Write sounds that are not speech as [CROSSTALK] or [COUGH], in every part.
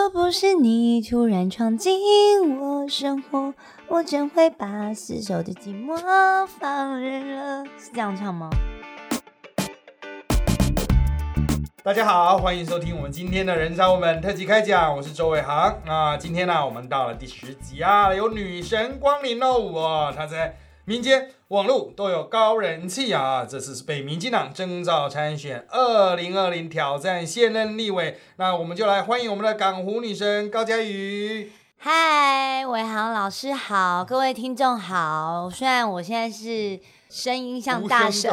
若不是你突然闯进我生活，我怎会把死守的寂寞放任了？是这样唱吗？大家好，欢迎收听我们今天的人潮我们特辑开讲，我是周伟航。那今天呢，我们到了第十集啊，有女神光临喽！哇，她在民间、网络都有高人气啊。这次是被民进党征召参选二零二零挑战现任立委，那我们就来欢迎我们的港湖女神高嘉瑜。嗨，伟航老师好，各位听众好。虽然我现在是。声音像大神，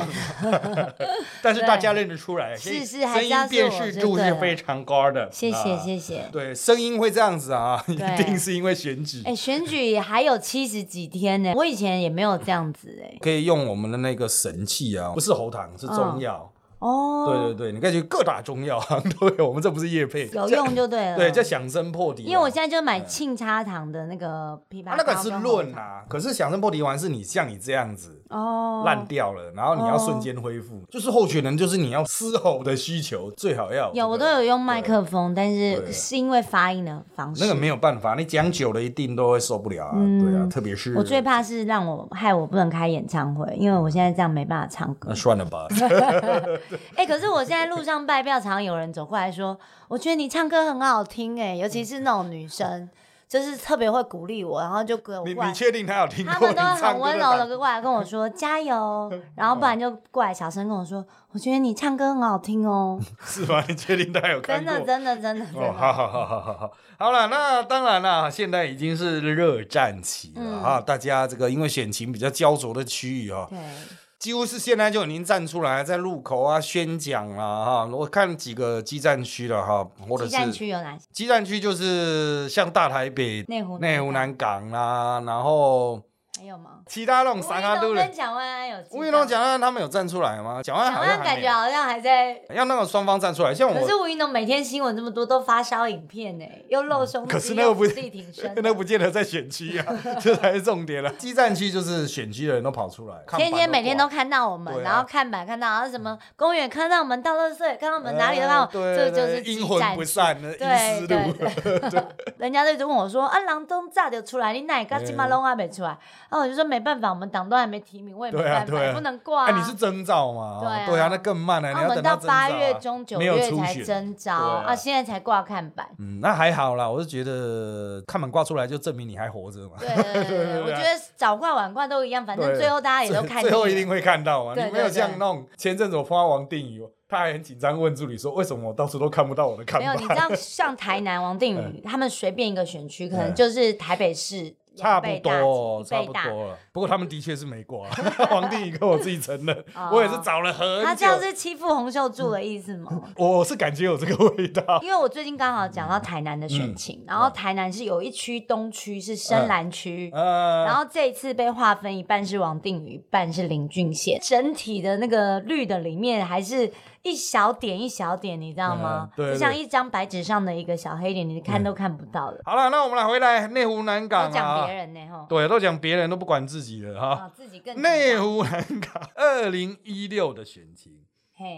[LAUGHS] 但是大家认得出来，是是，声音辨识度是非常高的。谢谢谢谢。对，声音会这样子啊，[LAUGHS] 一定是因为选举。哎，选举还有七十几天呢，我以前也没有这样子哎。可以用我们的那个神器啊，不是喉糖，是中药。哦，对对对，你可以去各大中药行都有，我们这不是叶配，有用就对了。对，叫响声破底。因为我现在就买沁茶糖的那个枇杷膏。那个是润啊，可是响声破底丸是你像你这样子哦烂掉了，然后你要瞬间恢复，就是候选人就是你要嘶吼的需求最好要有，我都有用麦克风，但是是因为发音的方式，那个没有办法，你讲久了一定都会受不了啊。对啊，特别是我最怕是让我害我不能开演唱会，因为我现在这样没办法唱歌。那算了吧。[LAUGHS] [LAUGHS] 哎，可是我。现在路上拜票，常常有人走过来说：“我觉得你唱歌很好听，哎，尤其是那种女生，就是特别会鼓励我，然后就给我。”你你确定他有听过？他们都很温柔的过来跟我说 [LAUGHS] 加油，然后不然就过来小声跟我说：“我觉得你唱歌很好听哦。[LAUGHS] ”是吗？你确定他有看过？真的真的真的。哦，好好好好好好，好了，那当然了，现在已经是热战期了啊！大家这个因为选情比较焦灼的区域啊。对。几乎是现在就已经站出来，在路口啊宣讲了哈。我看几个基站区了哈，或者是基站区有哪些？基站区就是像大台北、内湖、内湖南港啦，然后。还有吗？其他那种三阿都跟蒋万安有。吴云龙、蒋万安他们有站出来吗？蒋万安感觉好像还在。要那个双方站出来，像我。可是吴云龙每天新闻这么多，都发烧影片呢，又露胸可是那个不力挺身，[LAUGHS] 那不见得在选区啊，[LAUGHS] 这才是重点了。激战区就是选区的人都跑出来，天天每天都看到我们，然后看板看到，然后什么公园看到我们，到乐社看到我们哪里都看到，这就是阴魂不散的对对对，[LAUGHS] 人家就一直问我说：“啊，郎中炸就出来，你哪个起码拢还没出来？”然后我就说没办法。我们党都还没提名，我也没办法，不能挂。哎，你是征召嘛？对啊，那更慢了。我们到八月中九月才征召啊，现在才挂看板。嗯，那还好啦，我是觉得看板挂出来就证明你还活着嘛。对对对，[LAUGHS] 我觉得早挂晚挂都一样，反正最后大家也都看。最后一定会看到嘛。你没有这样弄前阵子我发王定宇，他还很紧张问助理说：“为什么我到处都看不到我的看板？”没有，你知道像台南王定宇，[LAUGHS] 他们随便一个选区，可能就是台北市。差不多，差不多了。不过他们的确是没挂。[LAUGHS] 王定宇跟我自己承认，[LAUGHS] 我也是找了很久。他这样是欺负洪秀柱的意思吗？[LAUGHS] 我是感觉有这个味道。因为我最近刚好讲到台南的选情，然后台南是有一区东区是深蓝区，然后这一次被划分一半是王定宇，一半是林俊宪，整体的那个绿的里面还是。一小点一小点，你知道吗？就像一张白纸上的一个小黑点，你看都看不到的。好了，那我们来回来内湖南港啊。讲别人呢，哈。对，都讲别人，都不管自己的哈。自己更。内湖南港二零一六的选情，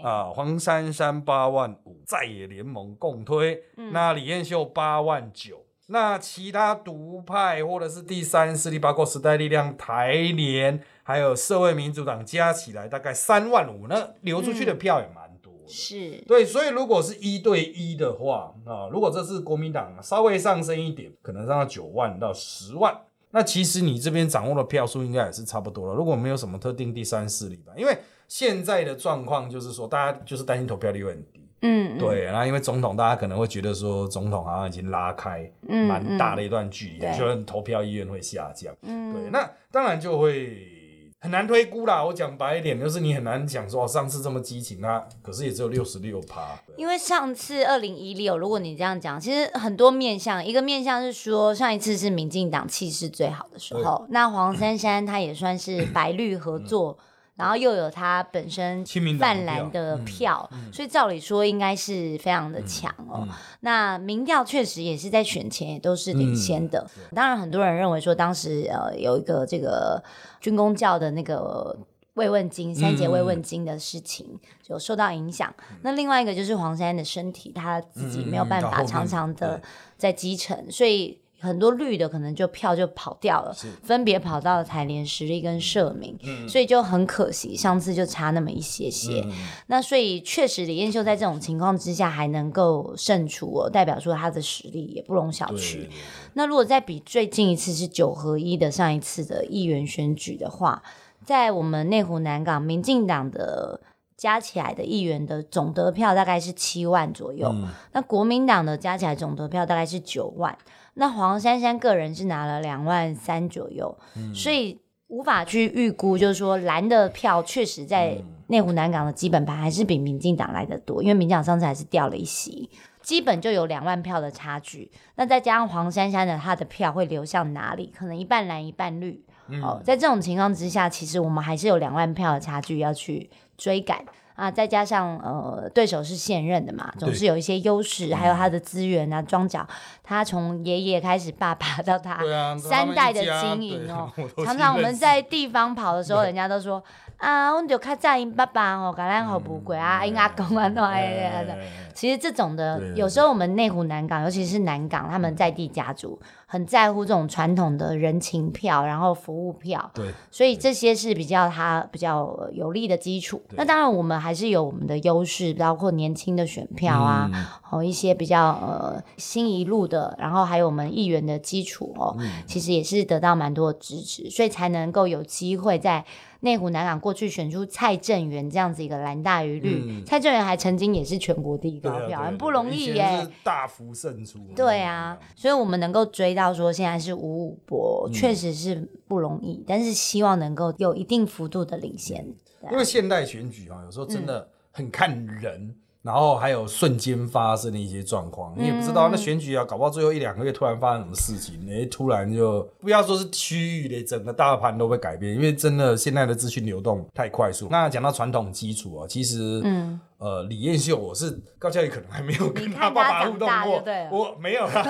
啊，黄珊珊八万五，在野联盟共推，那李彦秀八万九，那其他独派或者是第三势力，包括时代力量、台联，还有社会民主党，加起来大概三万五，那流出去的票也蛮。是对，所以如果是一对一的话啊，如果这是国民党稍微上升一点，可能上到九万到十万，那其实你这边掌握的票数应该也是差不多了。如果没有什么特定第三势力吧，因为现在的状况就是说，大家就是担心投票率会很低，嗯，对。然后因为总统，大家可能会觉得说，总统好像已经拉开蛮大的一段距离，就投票意愿会下降，嗯，对。那当然就会。很难推估啦，我讲白一点，就是你很难讲说上次这么激情啊，可是也只有六十六趴。因为上次二零一六，如果你这样讲，其实很多面向，一个面向是说上一次是民进党气势最好的时候，那黄珊珊她也算是白绿合作。然后又有他本身泛蓝的票，所以照理说应该是非常的强哦。那民调确实也是在选前也都是领先的。当然，很多人认为说当时呃有一个这个军工教的那个。慰问金三节慰问金的事情就受到影响。那另外一个就是黄珊珊的身体，他自己没有办法常常的在基层，所以。很多绿的可能就票就跑掉了，分别跑到了台联、实力跟社民，所以就很可惜，上次就差那么一些些。那所以确实李彦秀在这种情况之下还能够胜出哦，代表说他的实力也不容小觑。那如果再比最近一次是九合一的上一次的议员选举的话，在我们内湖南港民进党的加起来的议员的总得票大概是七万左右，那国民党的加起来总得票大概是九万。那黄珊珊个人是拿了两万三左右，所以无法去预估，就是说蓝的票确实在内湖南港的基本盘还是比民进党来的多，因为民进党上次还是掉了一席，基本就有两万票的差距。那再加上黄珊珊的她的票会流向哪里？可能一半蓝一半绿。哦，在这种情况之下，其实我们还是有两万票的差距要去追赶。啊，再加上呃，对手是现任的嘛，总是有一些优势，还有他的资源啊，庄脚，他从爷爷开始，爸爸到他 [LAUGHS] 三代的经营哦，[LAUGHS] 常常我们在地方跑的时候，人家都说。啊，我就看在因爸爸哦，橄榄好不贵啊，因阿公啊都哎的。其实这种的，有时候我们内湖南港，尤其是南港，他们在地家族很在乎这种传统的人情票，然后服务票。对。所以这些是比较他比较有利的基础。那当然，我们还是有我们的优势，包括年轻的选票啊，哦一些比较呃新一路的，然后还有我们议员的基础哦，其实也是得到蛮多的支持，所以才能够有机会在。内湖南港过去选出蔡正元这样子一个蓝大于绿，蔡正元还曾经也是全国第一高票，很不容易耶，大幅胜出。对啊，所以我们能够追到说现在是五五博，确实是不容易，但是希望能够有一定幅度的领先。因为现代选举啊，有时候真的很看人。然后还有瞬间发生的一些状况，你也不知道那选举啊，搞不好最后一两个月突然发生什么事情，哎，突然就不要说是区域的，整个大盘都会改变，因为真的现在的资讯流动太快速。那讲到传统基础啊，其实嗯。呃，李彦秀，我是高嘉宇，可能还没有跟他爸爸互动过，我没有啦，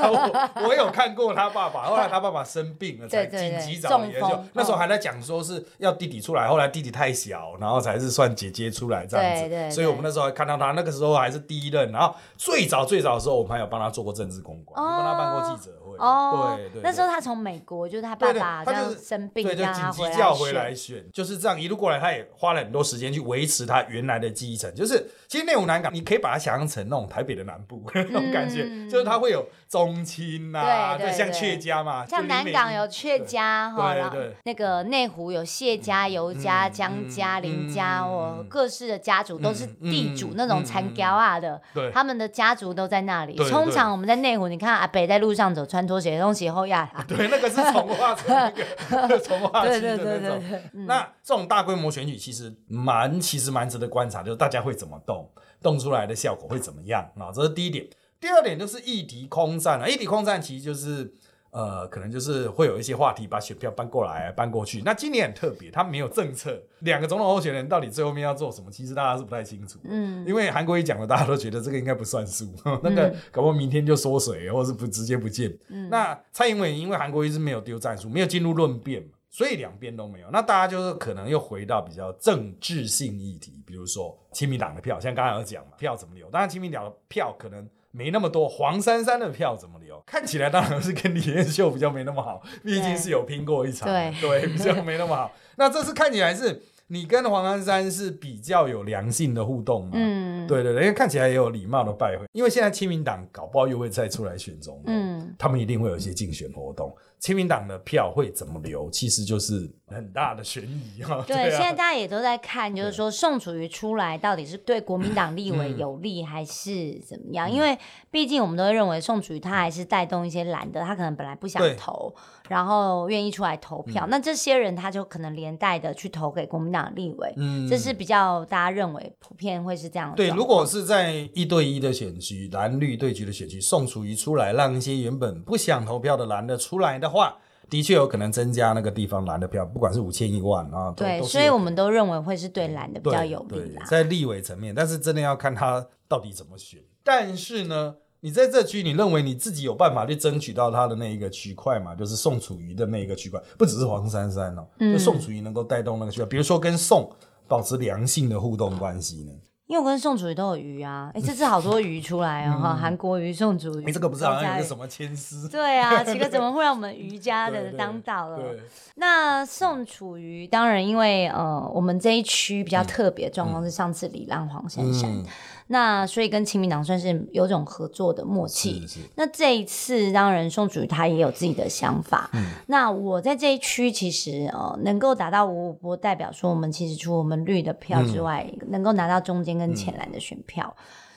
我我有看过他爸爸，后来他爸爸生病了，[LAUGHS] 才紧急找李彦秀，那时候还在讲说是要弟弟出来，后来弟弟太小，然后才是算姐姐出来这样子，所以我们那时候还看到他，那个时候还是第一任，然后最早最早的时候，我们还有帮他做过政治公关，帮他办过记者。哦，对对，那时候他从美国，就是他爸爸这样生病，对，就紧急叫回来选，就是这样一路过来，他也花了很多时间去维持他原来的记忆层。就是其实内湖南港，你可以把它想象成那种台北的南部 [LAUGHS] 那种感觉，就是它会有中青呐，对，像阙家嘛，像南港有阙家哈，然后那个内湖有谢家、尤家、江家、林家，哦，各式的家族都是地主那种残雕啊的，对，他们的家族都在那里。通常我们在内湖，你看阿北在路上走穿。拖鞋东西后压，[LAUGHS] 对，那个是从化成 [LAUGHS] 那个从化区的那种。那这种大规模选举其实蛮，其实蛮值得观察，就是大家会怎么动，动出来的效果会怎么样啊？这是第一点。第二点就是议题空战啊，议题空战其实就是。呃，可能就是会有一些话题把选票搬过来、搬过去。那今年很特别，他没有政策。两个总统候选人到底最后面要做什么，其实大家是不太清楚。嗯，因为韩国一讲了，大家都觉得这个应该不算数，[LAUGHS] 那个搞不好明天就缩水，或是不直接不见。嗯，那蔡英文因为韩国一直没有丢战术，没有进入论辩嘛，所以两边都没有。那大家就是可能又回到比较政治性议题，比如说亲民党的票，像刚才有讲嘛，票怎么留？当然亲民党的票可能。没那么多，黄珊珊的票怎么留？看起来当然是跟李彦秀比较没那么好，毕竟是有拼过一场，对对，比较没那么好。那这次看起来是你跟黄珊珊是比较有良性的互动嘛？嗯，对对对，因为看起来也有礼貌的拜会。因为现在亲民党搞不好又会再出来选中，嗯，他们一定会有一些竞选活动。亲民党的票会怎么留，其实就是很大的悬疑 [LAUGHS] 哈。对，现在大家也都在看，就是说宋楚瑜出来到底是对国民党立委 [CLEARS THROAT] 有利还是怎么样？因为毕竟我们都会认为宋楚瑜他还是带动一些蓝的，他可能本来不想投，然后愿意出来投票。那这些人他就可能连带的去投给国民党立委，嗯，这是比较大家认为普遍会是这样。对，如果是在一对一的选区，蓝绿对局的选区，宋楚瑜出来，让一些原本不想投票的蓝的出来的。话的确有可能增加那个地方蓝的票，不管是五千一万啊，对，所以我们都认为会是对蓝的比较有利在立委层面，但是真的要看他到底怎么选。但是呢，你在这区，你认为你自己有办法去争取到他的那一个区块嘛？就是宋楚瑜的那一个区块，不只是黄珊珊哦，就宋楚瑜能够带动那个区块，比如说跟宋保持良性的互动关系呢？因为我跟宋楚瑜都有鱼啊，哎，这次好多鱼出来哦，哈，[LAUGHS] 韩国鱼、宋楚瑜，你这个不是好像有个什么牵丝？对啊，[LAUGHS] 奇哥怎么会让我们瑜伽的当道了？那宋楚瑜当然，因为呃，我们这一区比较特别状况是上次李浪黄珊珊。那所以跟亲民党算是有种合作的默契。那这一次，当然宋主他也有自己的想法。嗯那我在这一区，其实呃，能够达到五五波，代表说我们其实除我们绿的票之外，能够拿到中间跟浅蓝的选票。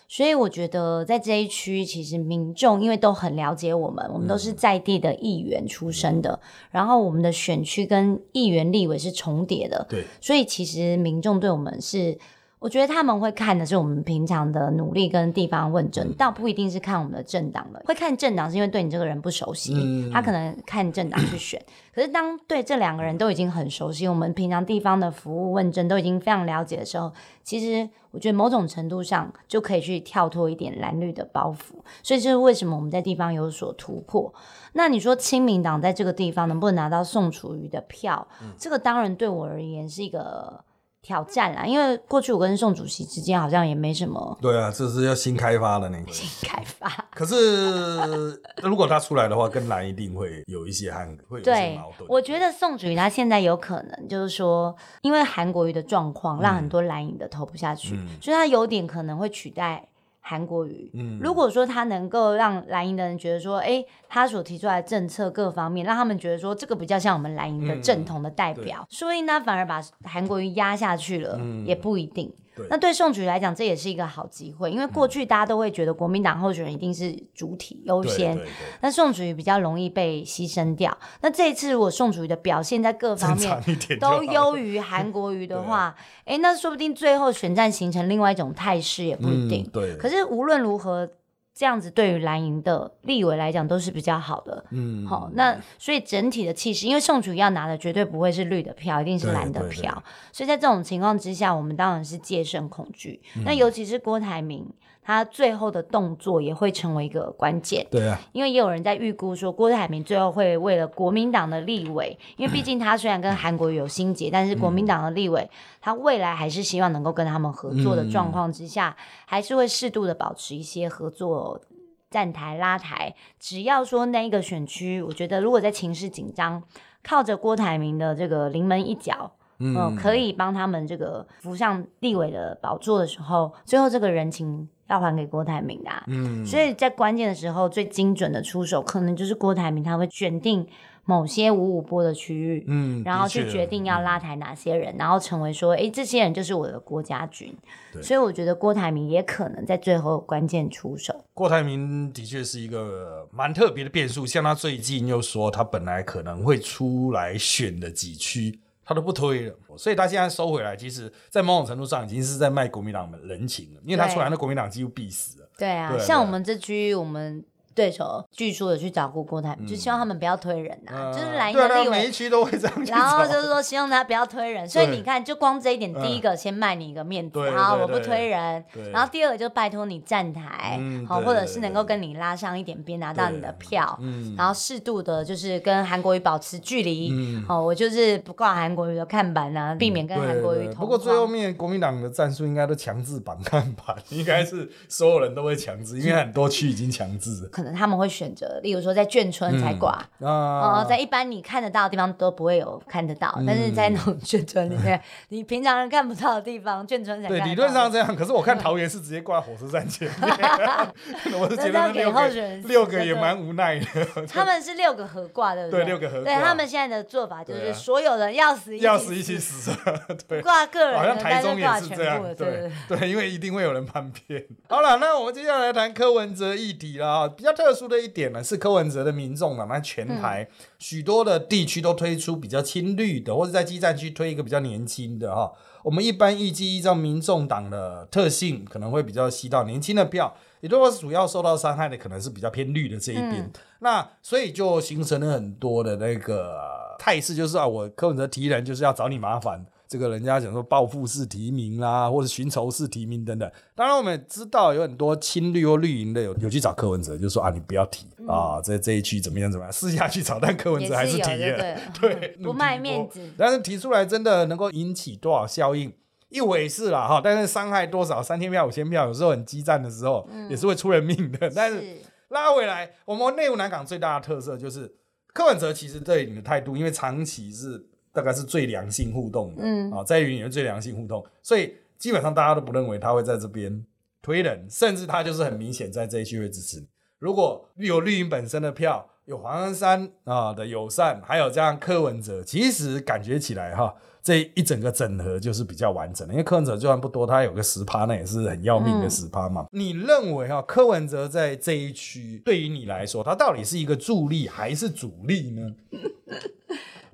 所以我觉得在这一区，其实民众因为都很了解我们，我们都是在地的议员出身的，然后我们的选区跟议员立委是重叠的。对，所以其实民众对我们是。我觉得他们会看的是我们平常的努力跟地方问政，倒不一定是看我们的政党了。会看政党是因为对你这个人不熟悉，他可能看政党去选。可是当对这两个人都已经很熟悉，我们平常地方的服务问政都已经非常了解的时候，其实我觉得某种程度上就可以去跳脱一点蓝绿的包袱。所以这是为什么我们在地方有所突破。那你说亲民党在这个地方能不能拿到宋楚瑜的票？这个当然对我而言是一个。挑战啦，因为过去我跟宋主席之间好像也没什么。对啊，这是要新开发的那个。新开发。可是 [LAUGHS] 如果他出来的话，跟蓝一定会有一些韩会有一些矛盾。我觉得宋主席他现在有可能就是说，因为韩国瑜的状况，让很多蓝营的投不下去，所以他有点可能会取代。韩国瑜，如果说他能够让蓝营的人觉得说，哎，他所提出来的政策各方面，让他们觉得说这个比较像我们蓝营的正统的代表，说不定他反而把韩国瑜压下去了，也不一定。那对宋举来讲，这也是一个好机会，因为过去大家都会觉得国民党候选人一定是主体优先，那宋楚瑜比较容易被牺牲掉。那这一次如果宋楚瑜的表现在各方面都优于韩国瑜的 [LAUGHS] 话，哎，那说不定最后选战形成另外一种态势也不一定。对，可是无论如何。这样子对于蓝营的立委来讲都是比较好的，嗯，好，那所以整体的气势，因为宋楚要拿的绝对不会是绿的票，一定是蓝的票，所以在这种情况之下，我们当然是戒慎恐惧。那尤其是郭台铭。他最后的动作也会成为一个关键，对啊，因为也有人在预估说郭台铭最后会为了国民党的立委，因为毕竟他虽然跟韩国有心结，但是国民党的立委他未来还是希望能够跟他们合作的状况之下，还是会适度的保持一些合作站台拉台。只要说那一个选区，我觉得如果在情势紧张，靠着郭台铭的这个临门一脚。嗯，可以帮他们这个扶上立委的宝座的时候，最后这个人情要还给郭台铭的。嗯，所以在关键的时候，最精准的出手，可能就是郭台铭，他会选定某些五五波的区域，嗯，然后去决定要拉抬哪些人，然后成为说，哎，这些人就是我的国家军。所以我觉得郭台铭也可能在最后关键出手。郭台铭的确是一个蛮特别的变数，像他最近又说他本来可能会出来选的几区。他都不推了，所以他现在收回来，其实，在某种程度上已经是在卖国民党人情了，因为他出来，那国民党几乎必死了。对啊，像我们这区，我们。对手据说有去找过郭台铭，就希望他们不要推人呐，就是来一个立委每一区都会这样。然后就是说希望他不要推人，所以你看，就光这一点，第一个先卖你一个面子，好，我不推人。然后第二个就拜托你站台，好，或者是能够跟你拉上一点边，拿到你的票。然后适度的，就是跟韩国瑜保持距离。好，我就是不挂韩国瑜的看板啊，避免跟韩国瑜。不过最后面国民党的战术应该都强制绑看板，[LAUGHS] 应该是所有人都会强制，因为很多区已经强制。可能他们会选择，例如说在眷村才挂，哦，在一般你看得到的地方都不会有看得到，但是在那种眷村里面，你平常人看不到的地方，眷村才对，理论上这样。可是我看桃园是直接挂火车站前面，[LAUGHS] 我是觉得六个六个也蛮无奈的。[LAUGHS] 他们是六个合挂，对不对？对，六个合挂。对他们现在的做法就是所有人要死要死一起死，[LAUGHS] 对，挂个人，好像台中也是这样，对对，因为一定会有人叛变。好了，那我们接下来谈柯文哲议题了啊，比较特殊的。一点呢，是柯文哲的民众啊，那全台许多的地区都推出比较亲绿的，或者在基站区推一个比较年轻的哈。我们一般预计依照民众党的特性，可能会比较吸到年轻的票，也就是主要受到伤害的可能是比较偏绿的这一边。那所以就形成了很多的那个态势，就是啊，我柯文哲提人就是要找你麻烦。这个人家讲说报复式提名啦，或者寻仇式提名等等。当然，我们也知道有很多亲绿或绿营的有有去找柯文哲，就说啊，你不要提啊，在这一区怎么样怎么样，私下去找，但柯文哲还是提了，就对 [LAUGHS] [LAUGHS] 不卖面子。但是提出来真的能够引起多少效应？一回事啦哈，但是伤害多少？三千票、五千票，有时候很激战的时候，也是会出人命的。但是是拉回来，我们内湖南港最大的特色就是柯文哲其实对你的态度，因为长期是大概是最良性互动的，嗯啊，在于你的最良性互动，所以基本上大家都不认为他会在这边推人，甚至他就是很明显在这一区会支持你。如果有绿营本身的票，有黄安山啊的友善，还有这样柯文哲，其实感觉起来哈，这一整个整合就是比较完整的。因为柯文哲就算不多，他有个十趴，那也是很要命的十趴嘛。你认为哈，柯文哲在这一区对于你来说，他到底是一个助力还是主力呢？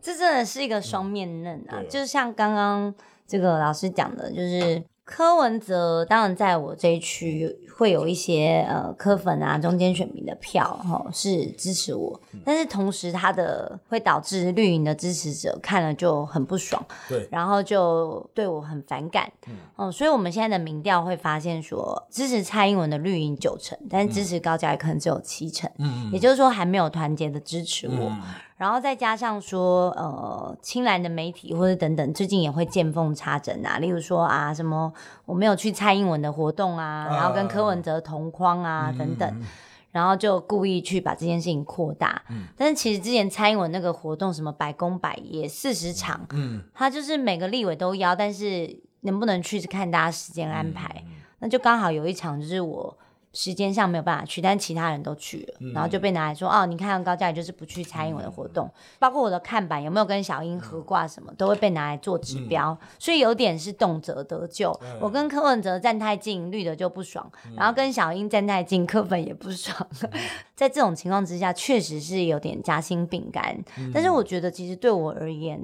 这真的是一个双面刃啊！对就像刚刚这个老师讲的，就是柯文哲，当然在我这一区会有一些呃柯粉啊、中间选民的票哈、是支持我，嗯但是同时他的会导致绿营的支持者看了就很不爽，对，然后就对我很反感。嗯哦，所以我们现在的民调会发现说，支持蔡英文的绿营九成，但是支持高嘉瑜可能只有七成，嗯也就是说还没有团结的支持我。嗯然后再加上说，呃，青蓝的媒体或者等等，最近也会见缝插针啊，例如说啊，什么我没有去蔡英文的活动啊，然后跟柯文哲同框啊、等等，[LAUGHS] 然后就故意去把这件事情扩大。但是其实之前蔡英文那个活动，什么百工百业四十场，嗯，他就是每个立委都邀，但是能不能去是看大家时间安排。嗯那就刚好有一场就是我时间上没有办法去，但其他人都去了，嗯然后就被拿来说哦，你看高嘉宇就是不去参与我的活动，包括我的看板有没有跟小英合挂什么，都会被拿来做指标，嗯所以有点是动辄得咎。我跟柯文哲站太近，绿的就不爽，嗯然后跟小英站太近，柯粉也不爽。[LAUGHS] 在这种情况之下，确实是有点夹心饼干，嗯但是我觉得其实对我而言。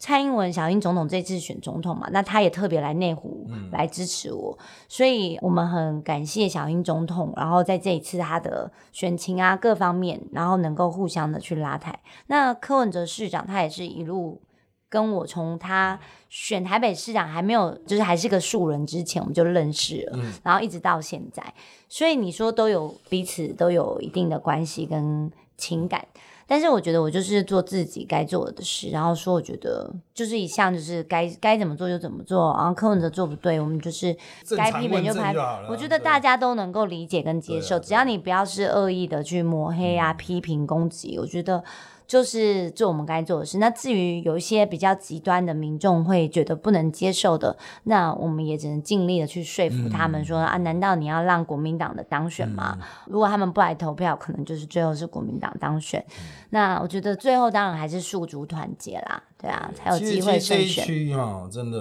蔡英文、小英总统这次选总统嘛，那他也特别来内湖来支持我，所以我们很感谢小英总统，然后在这一次他的选情啊各方面，然后能够互相的去拉抬。那柯文哲市长他也是一路跟我从他选台北市长还没有就是还是个素人之前我们就认识了，然后一直到现在，所以你说都有彼此都有一定的关系跟情感。但是我觉得我就是做自己该做的事，然后说我觉得就是一项就是该该怎么做就怎么做，然后柯文哲做不对，我们就是该批评就批政就。我觉得大家都能够理解跟接受，只要你不要是恶意的去抹黑啊、批评、攻击，我觉得就是做我们该做的事。那至于有一些比较极端的民众会觉得不能接受的，那我们也只能尽力的去说服他们说、啊，难道你要让国民党的当选吗？如果他们不来投票，可能就是最后是国民党当选。那我觉得最后当然还是宿主团结啦，对啊，才有机会其实这一胜选。区哈，真的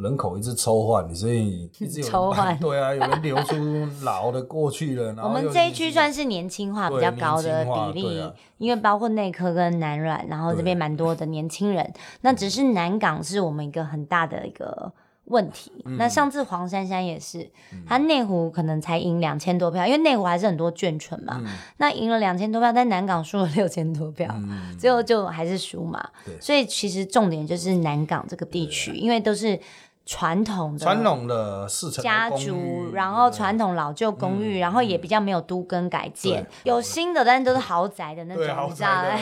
人口一直抽换，所以一直有 [LAUGHS] 抽换。[LAUGHS] 对啊，有人流出老的过去了。我们又这一区算是年轻化比对较高的比例，啊。因为包括内科跟南软，然后这边蛮多的年轻人。[LAUGHS] 那只是南港是我们一个很大的一个问题。嗯。那上次黄珊珊也是，他内湖可能才赢两千多票，因为内湖还是很多眷村嘛。嗯。那赢了两千多票，但南港输了六千多票，最后就还是输嘛。所以其实重点就是南港这个地区，因为都是传统的传统的四层家族，然后传统老旧公寓，然后也比较没有都更改建，有新的，但是都是豪宅的那种，豪宅，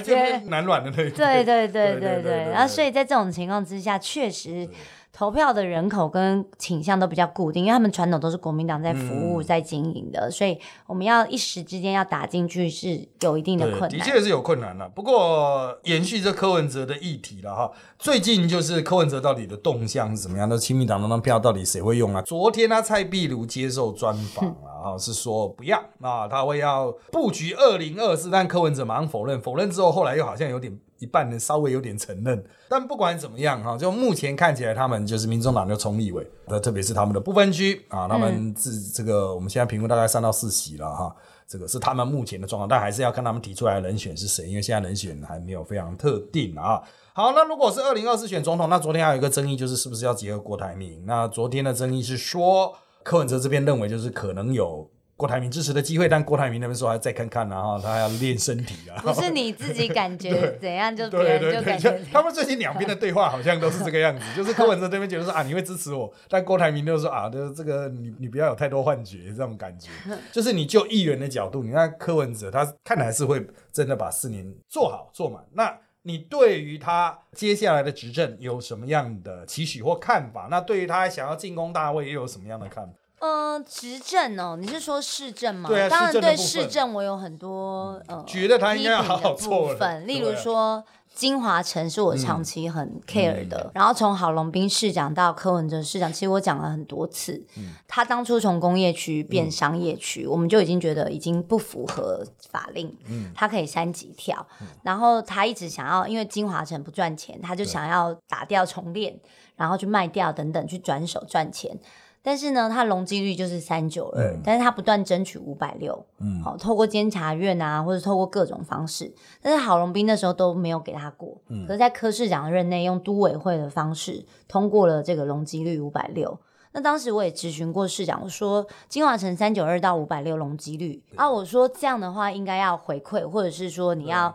就南 [LAUGHS] [LAUGHS] 软的那种。对对对对对。然后，所以在这种情况之下，确实投票的人口跟倾向都比较固定，因为他们传统都是国民党在服务、在经营的，所以我们要一时之间要打进去是有一定的，困难。的确是有困难了。不过延续这柯文哲的议题了哈，最近就是柯文哲到底的动向是怎么样？那亲民党那张票到底谁会用啊？昨天呢，蔡壁如接受专访了哈，[LAUGHS] 是说不要啊，他会要布局二零二四，但柯文哲马上否认，否认之后，后来又好像有点。一半人稍微有点承认，但不管怎么样哈，就目前看起来，他们就是民众党就冲立委，那特别是他们的不分区啊，他们自这个我们现在评估大概三到四席了哈，这个是他们目前的状况，但还是要看他们提出来的人选是谁，因为现在人选还没有非常特定啊。好，那如果是二零二四选总统，那昨天还有一个争议，就是是不是要结合郭台铭？那昨天的争议是说，柯文哲这边认为就是可能有郭台铭支持的机会，但郭台铭那边说还再看看啊，哈，他还要练身体啊。不是你自己感觉 [LAUGHS] 怎样，就别对对对，人就感觉就他们最近两边的对话好像都是这个样子，[LAUGHS] 就是柯文哲这边觉得说啊你会支持我，但郭台铭就说啊，就是这个你你不要有太多幻觉这种感觉，[LAUGHS] 就是你就议员的角度，你看柯文哲他看来是会真的把四年做好做满，那。你对于他接下来的执政有什么样的期许或看法？那对于他想要进攻大卫又有什么样的看法？嗯，执政哦，你是说市政吗？对啊当然对市政我有很多呃，觉得他应该要好的做部分，例如说。金华城是我长期很 care 的，嗯然后从郝龙斌市长到柯文哲市长，其实我讲了很多次。嗯他当初从工业区变商业区，我们就已经觉得已经不符合法令，嗯他可以三级跳。然后他一直想要，因为金华城不赚钱，他就想要打掉重练，然后去卖掉等等，去转手赚钱。但是呢，它容积率就是三九二嗯，但是他不断争取五百六，嗯。好、透过监察院啊，或者透过各种方式，但是郝龙斌那时候都没有给他过，嗯。可是在柯市长任内用都委会的方式通过了这个容积率五百六。那当时我也咨询过市长，我说金华城三九二到五百六容积率啊，我说这样的话应该要回馈，或者是说你要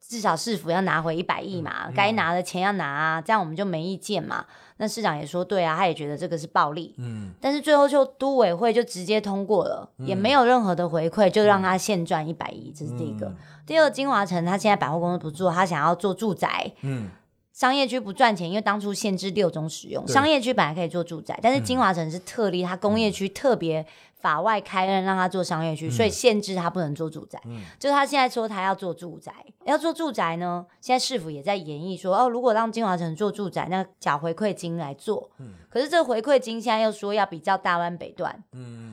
至少市府要拿回一百亿嘛，该拿的钱要拿啊，这样我们就没意见嘛。那市长也说对啊，他也觉得这个是暴利，嗯，但是最后就都委会就直接通过了，也没有任何的回馈，就让他现赚一百亿，这是第一个。嗯第二，金华城他现在百货公司不做，他想要做住宅，嗯，商业区不赚钱，因为当初限制六种使用，商业区本来可以做住宅，但是金华城是特例，它工业区特别法外开恩让他做商业区，所以限制他不能做住宅。就是他现在说他要做住宅，要做住宅呢，现在市府也在演绎说，哦，如果让金华城做住宅，那缴回馈金来做。可是这个回馈金现在又说要比较大湾北段，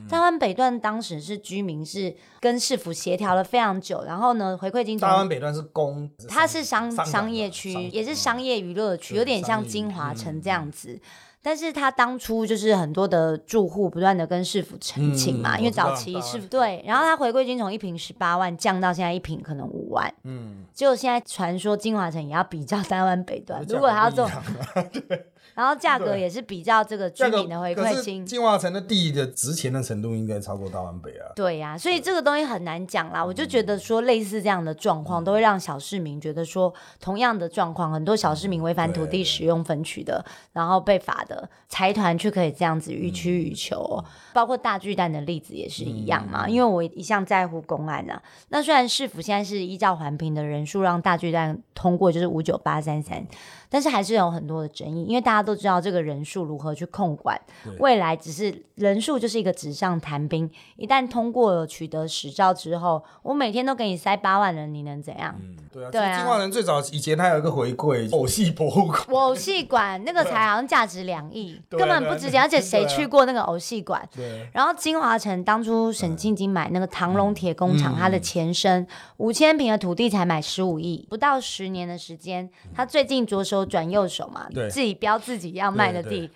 大湾北段当时是居民是跟市府协调了非常久，然后呢，回馈金大湾北段是公，它是商商商业区，也是商业娱乐区，有点像金华嗯城这样子。但是他当初就是很多的住户不断的跟市府澄清嘛，因为早期大湾市府对，然后他回归金从一瓶十八万降到现在一瓶可能五万，嗯，结果现在传说金华城也要比较 [LAUGHS] 三湾北段，如果他要做，[LAUGHS] 然后价格也是比较这个居民的回馈金。进化城的地的值钱的程度应该超过大湾北啊。对呀、所以这个东西很难讲啦。我就觉得说，类似这样的状况，都会让小市民觉得说，同样的状况，很多小市民违反土地使用分区的，然后被罚的财团却可以这样子予取予求哦、包括大巨蛋的例子也是一样嘛。因为我一向在乎公安啊，那虽然市府现在是依照环评的人数让大巨蛋通过，就是五九八三三。但是还是有很多的争议，因为大家都知道这个人数如何去控管，未来只是人数就是一个纸上谈兵。一旦通过了取得实照之后，我每天都给你塞八万人，你能怎样？嗯，对啊，对啊金华城最早以前他有一个回馈偶戏博物馆，偶戏馆那个才好像价值两亿，[LAUGHS] 啊根本不值钱，而且谁去过那个偶戏馆？对，然后金华城当初沈庆金买那个唐龙铁工厂，嗯它的前身五千平的土地才买十五亿，不到十年的时间，他最近着手转右手嘛，对。自己标自己要卖的对地，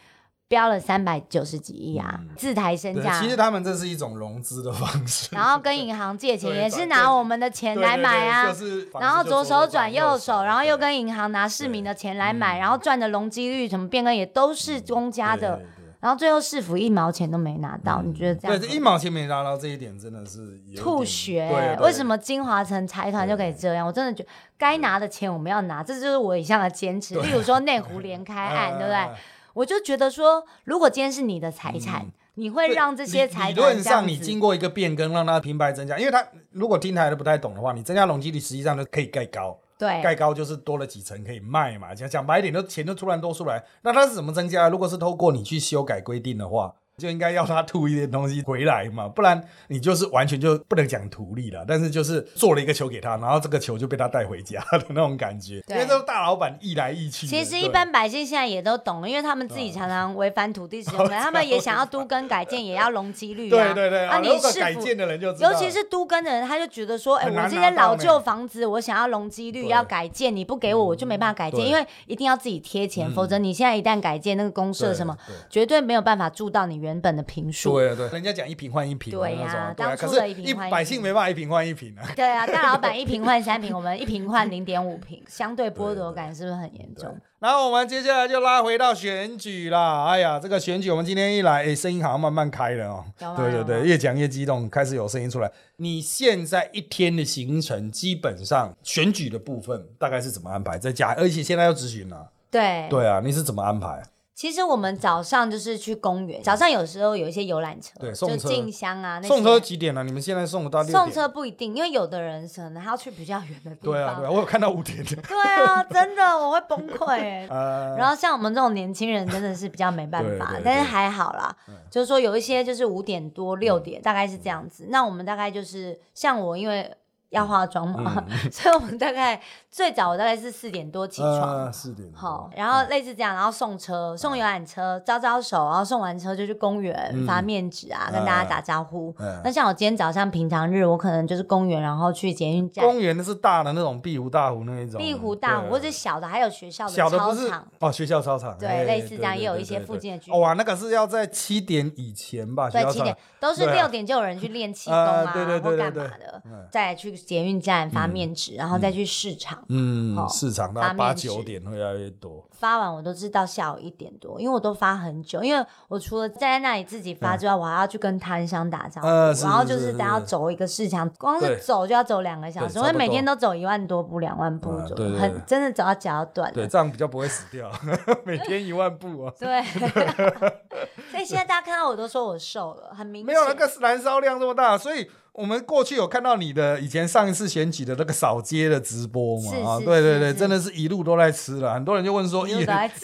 标了三百九十几亿啊，自抬身，价。其实他们这是一种融资的方式，[LAUGHS] 然后跟银行借钱也是拿我们的钱来买啊，然后左手转右右手，然后又跟银行拿市民的钱来买，嗯然后赚的容积率什么变更也都是公家的然后最后市府一毛钱都没拿到，你觉得这样对，这一毛钱没拿到这一点真的是有吐血、对，对为什么金华城财团就可以这样？我真的觉得该拿的钱我们要拿，这就是我一向的坚持。例如说内湖连开 [LAUGHS] 案，对不对？哎我就觉得说，如果今天是你的财产，你会让这些理财理论上？你经过一个变更，让它平白增加，因为它如果听台的不太懂的话，你增加容积率实际上就可以盖高，对盖，高就是多了几层可以卖嘛。讲讲白点，都钱就突然多出来。那它是怎么增加？如果是透过你去修改规定的话，就应该要他吐一点东西回来嘛，不然你就是完全就不能讲图利了。但是就是做了一个球给他，然后这个球就被他带回家的那种感觉，因为都是大老板一来一去。其实一般百姓现在也都懂了，因为他们自己常常违反土地使用的，[LAUGHS] 他们也想要都更改建，也要容积率啊。对对对啊，你如果市府改建的人就知道尤其是都更的人，他就觉得说，哎、我这些老旧房子，我想要容积率要改建，你不给我，我就没办法改建，因为一定要自己贴钱，否则你现在一旦改建那个公社什么，对绝对没有办法住到你原本的平数。对对，人家讲一瓶换一平嘛对呀可当初的是一百姓平没办法一瓶换一瓶啊。对啊，大老板一瓶换三瓶，我们一瓶换零点五瓶，[LAUGHS] 相对剥夺感是不是很严重？然后我们接下来就拉回到选举啦。哎呀，这个选举我们今天一来，哎，声音好像慢慢开了哦。对对对，越讲越激动，开始有声音出来。你现在一天的行程，基本上选举的部分大概是怎么安排？在家，而且现在要咨询了。对，对啊，你是怎么安排？其实我们早上就是去公园，早上有时候有一些游览车，对送车就进香啊，那些送车几点了？你们现在送得到六点？送车不一定，因为有的人可能他要去比较远的地方。对啊对啊，我有看到五点的。对啊，真的我会崩溃 [LAUGHS] 欸。呃，然后像我们这种年轻人真的是比较没办法，对对对但是还好啦，就是说有一些就是五点多六点，大概是这样子。那我们大概就是像我，因为要化妆嘛，[LAUGHS] 所以我们大概最早我大概是四点多起床。呃点。好，然后类似这样，然后送车、送游览车，招招手，然后送完车就去公园发面纸啊，跟大家打招呼。嗯那像我今天早上平常日，我可能就是公园，然后去捷运站、公园的是大的那种碧湖大湖那一种，碧湖大湖，或者小的，还有学校的操场。哦，学校操场，对哎类似这样也有一些附近的居哦哇，那个是要在七点以前吧？对，七点都是六点就有人去练气功啊，啊对对对或干对对嘛的嗯，再来去捷运站发面纸，然后再去市场。嗯，哦市场到八九点会越来越多。发完我都是到下午一点多，因为我都发很久，因为我除了站在那里自己发之外，我还要去跟摊商打招呼，呃是然后就是是大家是走一个市场，光是走就要走两个小时，我每天都走一万多步、两万步左右，嗯对对对很真的走到脚要断对，这样比较不会死掉，每天一万步啊。[LAUGHS] 对，[LAUGHS] 所以现在大家看到我都说我瘦了，很明显。没有那个燃烧量这么大，所以我们过去有看到你的以前上一次选举的那个扫街的直播嘛啊，对对对，真的是一路都在吃了，很多人就问说一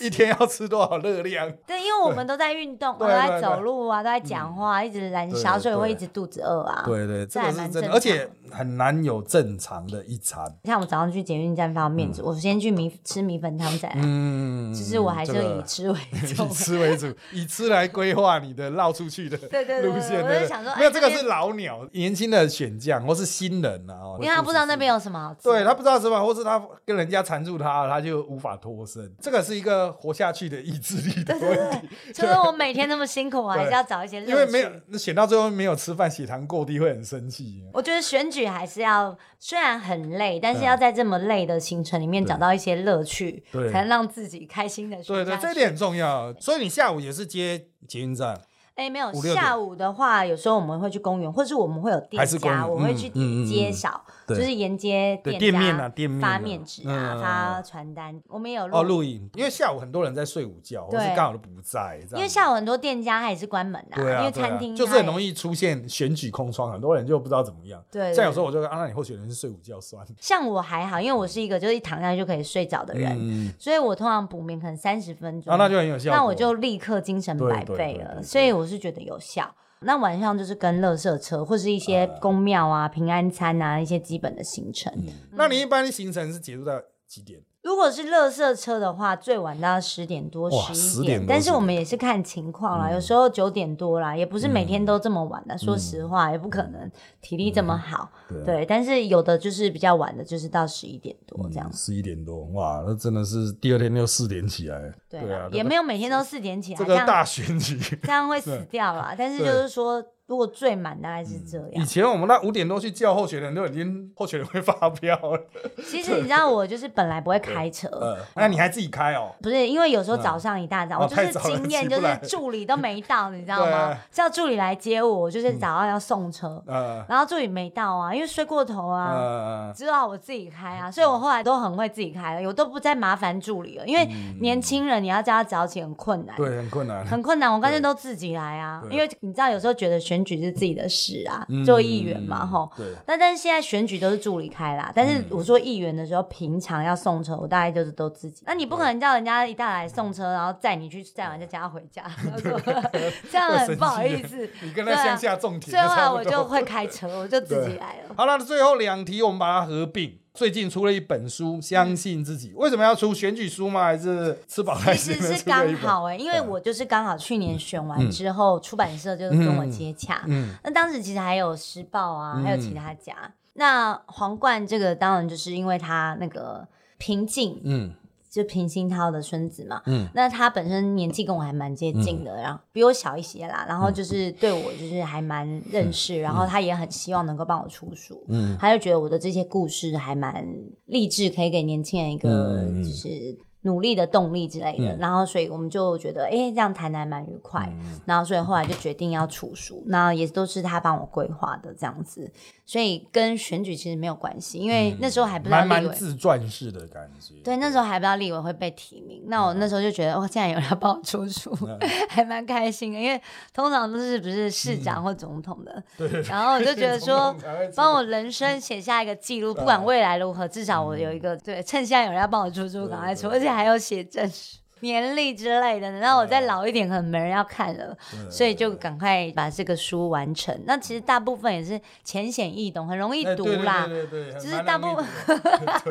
一天要吃多少热量？对，因为我们都在运动，都在走路啊，都在讲话，一直燃烧，所以对会一直肚子饿啊。对对，这这还个是真的，蛮正常而且很难有正常的一餐。像我早上去捷运站方面子，我先去米吃米粉汤再来，嗯，其实我还是以吃为主 [LAUGHS] 以。吃为主，以吃来规划你的绕出去的对对对路线。我对对就想说没有这个是老鸟，年轻的选将或是新人啊，哦因为他不知道那边有。什么好吃。对他不知道什么，或是他跟人家缠住他，他就无法脱身。这个是一个活下去的意志力的问题，就是我每天那么辛苦，我还是要找一些乐趣。因为没有选到最后没有吃饭，血糖过低会很生气。我觉得选举还是要，虽然很累，但是要在这么累的行程里面找到一些乐趣，对才能让自己开心的对对，这一点很重要。所以你下午也是接捷运站，哎，没有下午的话，有时候我们会去公园，或是我们会有店家，我会去嗯嗯嗯街扫，对就是沿街店面啊店面啊发面纸啊，发传单，我们也有哦，录录影，因为下午很多人在睡午觉，或对是刚好都不在，因为下午很多店家它也是关门啊，对啊，因为餐厅就是很容易出现选举空窗，很多人就不知道怎么样。对像有时候候我就说啊，那你候选人是睡午觉算了。[LAUGHS] 像我还好，因为我是一个就是一躺下去就可以睡着的人，嗯，所以我通常补眠可能三十分钟，啊，那就很有效果。那我就立刻精神百倍了，所以我是觉得有效。那晚上就是跟乐色车或是一些公庙啊、平安餐啊一些基本的行程。那你一般行程是结束到几点？如果是垃圾车的话，最晚到十点多、哇十10点多但是我们也是看情况啦，有时候九点多啦，也不是每天都这么晚的。说实话，也不可能体力这么好。对但是有的就是比较晚的，就是到十一点多这样。十一点多，哇，那真的是第二天又四点起来。对对啊啊，，也没有每天都四点起来，这个大选举。这样会死掉啦。但是就是说，如果最满大概是这样以。前我们那五点多去叫候选人，都已经候选人会发飙了。[LAUGHS] 其实你知道，我就是本来不会开车，呃，那你还自己开哦？不是因为有时候早上一大早，哦我就是经验就是助理都没到，你知道吗？叫助理来接我，我就是早上要送车，呃然后助理没到啊，因为睡过头啊。呃，只好我自己开啊，所以我后来都很会自己开了，我都不再麻烦助理了，因为年轻人你要叫他早起很困难，嗯对，很困难。很困难，我干脆都自己来啊，因为你知道有时候觉得选举是自己的事啊，嗯做议员嘛，吼。对，那但是现在选举都是助理开啦，但嗯是我说议员的时候，平常要送车，我大概就是都自己。那你不可能叫人家一大来送车，然后载你去载完再叫他回家，[LAUGHS] [LAUGHS] 这样很不好意思。你跟他乡下种田所以后。我就会开车，我就自己来了。好了，最后两题我们把它合并。最近出了一本书，《相信自己》，为什么要出？选举书吗？还是吃饱其实是？刚好哎、因为我就是刚好去年选完之后，出版社就是跟我接洽。嗯。那当时其实还有时报啊，嗯。还有其他家。那皇冠这个当然就是因为它那个平静，嗯就平鑫涛的孙子嘛，嗯，那他本身年纪跟我还蛮接近的，然后比我小一些啦，然后就是对我就是还蛮认识，然后他也很希望能够帮我出书，嗯，他就觉得我的这些故事还蛮励志，可以给年轻人一个就是。努力的动力之类的，然后所以我们就觉得，哎，这样谈还蛮愉快，然后所以后来就决定要出书，那也都是他帮我规划的这样子。所以跟选举其实没有关系，因为那时候还不知道立委自传式的感觉。对，那时候还不知道立委会被提名，那我那时候就觉得，哦，竟然有人要帮我出书，[LAUGHS] 还蛮开心的。因为通常都是不是市长或总统的，对。然后我就觉得说，帮我人生写下一个记录，不管未来如何，至少我有一个对，趁现在有人要帮我出书，赶快出，而且还要写证书。年历之类的，然后我再老一点，可能没人要看了，所以就赶快把这个书完成。那其实大部分也是浅显易懂，很容易读啦。对对对，就是大部分，[LAUGHS]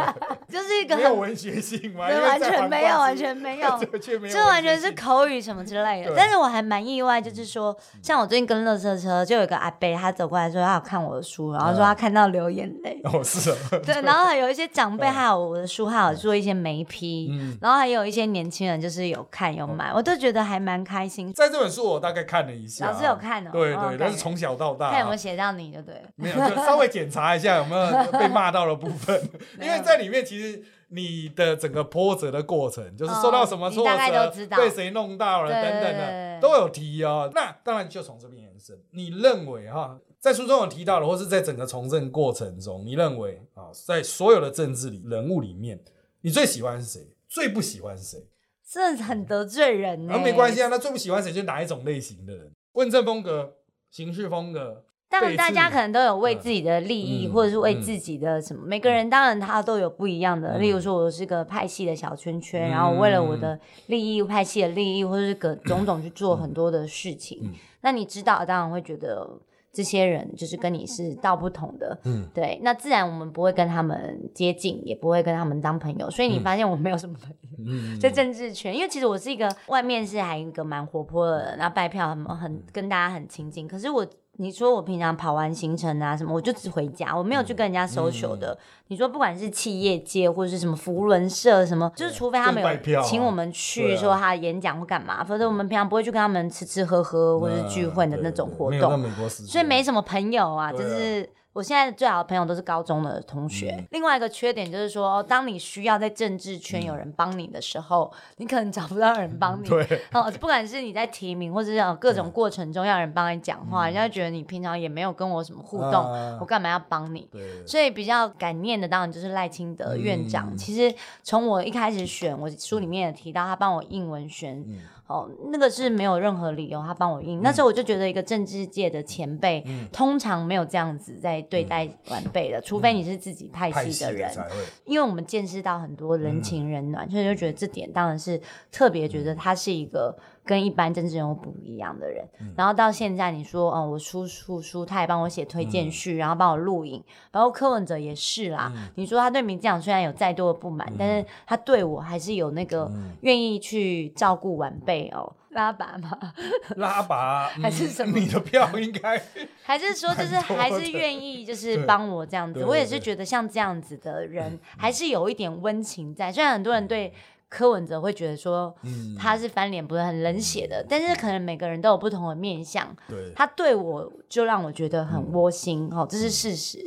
[LAUGHS] 就是一个没有文学性吗？完全没有，[LAUGHS] 完全没有，这完全是口语什么之类的。但是我还蛮意外，就是说，像我最近跟乐色车，就有个阿伯，他走过来说他有看我的书，然后说他看到流眼泪。哦，是。对，然后还有一些长辈，还有我的书，还有做一些媒批，然后还有一些年轻人。就是有看有买，我都觉得还蛮开心。在这本书我大概看了一下，老师有看哦。对对，但是从小到大，看有没有写到你就对。没有，就稍微检查一下有没有 [LAUGHS] 被骂到的部分，[LAUGHS] 因为在里面其实你的整个波折的过程，就是受到什么挫折，被谁弄到了等等的都有提哦。那当然就从这边延伸，你认为哈，在书中有提到的，或是在整个从政过程中，你认为啊，在所有的政治里人物里面，你最喜欢是谁？最不喜欢是谁？真的很得罪人呢。没关系啊，那最不喜欢谁就哪一种类型的人？问政风格、行事风格。当然，大家可能都有为自己的利益，或者是为自己的什么。每个人当然他都有不一样的。例如说，我是个派系的小圈圈，然后为了我的利益、派系的利益，或者是各 [CLEARS THROAT] 种种去做很多的事情。那你知道，当然会觉得。这些人就是跟你是道不同的，嗯，对，那自然我们不会跟他们接近，也不会跟他们当朋友，所以你发现我没有什么朋友，在政治圈，因为其实我是一个外面是还一个蛮活泼的人，然后拜票很很跟大家很亲近，可是我。你说我平常跑完行程啊什么，我就只回家，我没有去跟人家 social 的。你说不管是企业界或者是什么福伦社什么，就是除非他们有请我们去说他演讲或干嘛，否则我们平常不会去跟他们吃吃喝喝或者是聚会的那种活动。所以没什么朋友啊，就是。我现在最好的朋友都是高中的同学。另外一个缺点就是说，当你需要在政治圈有人帮你的时候，你可能找不到人帮你。对。哦，不管是你在提名或者是各种过程中要人帮你讲话，人家觉得你平常也没有跟我什么互动，我干嘛要帮你？对。所以比较感念的当然就是赖清德院长。其实从我一开始选，我书里面也提到他帮我印文宣。哦，那个是没有任何理由，他帮我印。那时候我就觉得，一个政治界的前辈，通常没有这样子在对待晚辈的，除非你是自己派系的人。因为我们见识到很多人情人暖，所以就觉得这点当然是特别觉得他是一个。跟一般政治人物不一样的人，然后到现在你说，嗯，我出书书，他也帮我写推荐序，然后帮我录影，包括柯文哲也是啦。你说他对民进党虽然有再多的不满，但是他对我还是有那个愿意去照顾晚辈哦，拉拔嘛，[LAUGHS] 拉拔还是什么？你的票应该 [LAUGHS] 还是说就是还是愿意 [LAUGHS] 就是帮我这样子？我也是觉得像这样子的人还是有一点温情在，虽然很多人对。柯文哲会觉得说，他是翻脸不是很冷血的，但是可能每个人都有不同的面相。对，他对我就让我觉得很窝心哦，这是事实。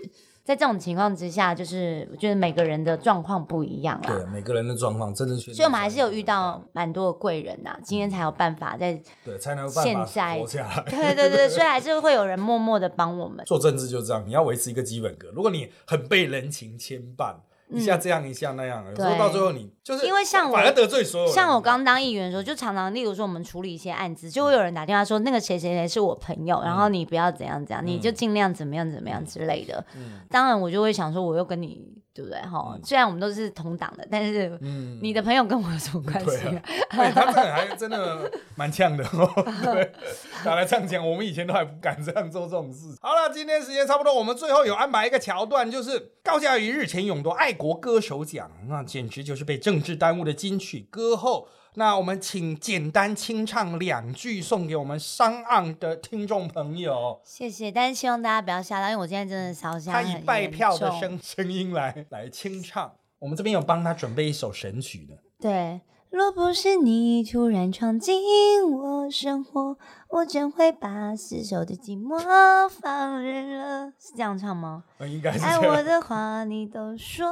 在这种情况之下，就是我觉得每个人的状况不一样啦。对，每个人的状况真的是。所以我们还是有遇到蛮多的贵人呐，今天才有办法在对才能现在活下来。对对对，所以还是会有人默默的帮我们。做政治就这样，你要维持一个基本格。如果你很被人情牵绊。一下这样一下那样，有时候到最后你就是因为像我反而得罪所有像我刚当议员的时候，就常常例如说我们处理一些案子，就会有人打电话说那个谁谁谁是我朋友，然后你不要怎样怎样，你就尽量怎么样怎么样之类的。当然我就会想说，我又跟你。对不对？哈，虽然我们都是同党的，但是你的朋友跟我有什么关系？对，他这个还真的蛮呛的哦。[LAUGHS] 对，拿来这样讲，我们以前都还不敢这样做这种事。好了，今天时间差不多，我们最后有安排一个桥段，就是高嘉瑜日前勇夺爱国歌手奖，那简直就是被政治耽误的金曲歌后。那我们请简单清唱两句，送给我们上岸的听众朋友。谢谢，但是希望大家不要吓到，因为我今天真的烧香。他以拜票的声声音来来清唱，我们这边有帮他准备一首神曲的。对，若不是你突然闯进我生活，我怎会把死守的寂寞放任了？是这样唱吗？呃应该是爱我。的话你都说，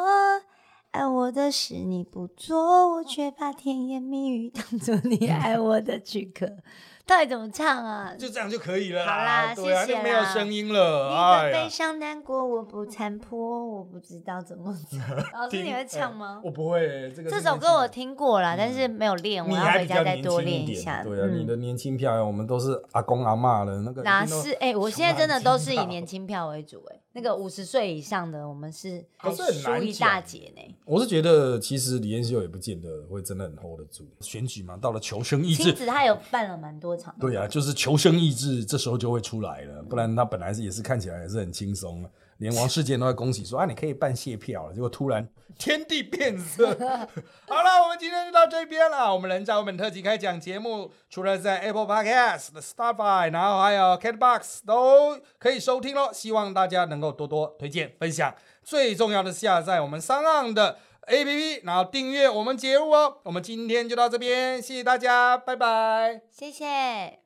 爱我的事你不做，我却把甜言蜜语当做你爱我的躯壳。到底怎么唱啊？就这样就可以了好啦对啊，谢谢就没有声音了。你哎呀的悲伤难过我不参破，我不知道怎么唱。[LAUGHS] 老师你会唱哎吗？我不会，这首歌我听过了，但是没有练，我你要回家再多练一下。对啊，你嗯的年轻漂亮，我们都是阿公阿嬷了，那个哪是？哎、我现在真的都是以年轻票为主、哎，那个五十岁以上的，我们是还输一大截呢。我是觉得，其实李彦秀也不见得会真的很 hold 得住。选举嘛，到了求生意亲志，子他有办了蛮多对啊，就是求生意志，这时候就会出来了。不然他本来是也是看起来也是很轻松，连王世坚都在恭喜说啊，你可以办谢票了。结果突然天地变色。[LAUGHS] 好了，我们今天就到这边了。我们人在我们特辑开讲节目，除了在 Apple Podcast、Spotify，然后还有 Catbox 都可以收听喽。希望大家能够多多推荐分享，最重要的是下载我们三岸的 APP，然后订阅我们节目哦。我们今天就到这边，谢谢大家，拜拜。谢谢。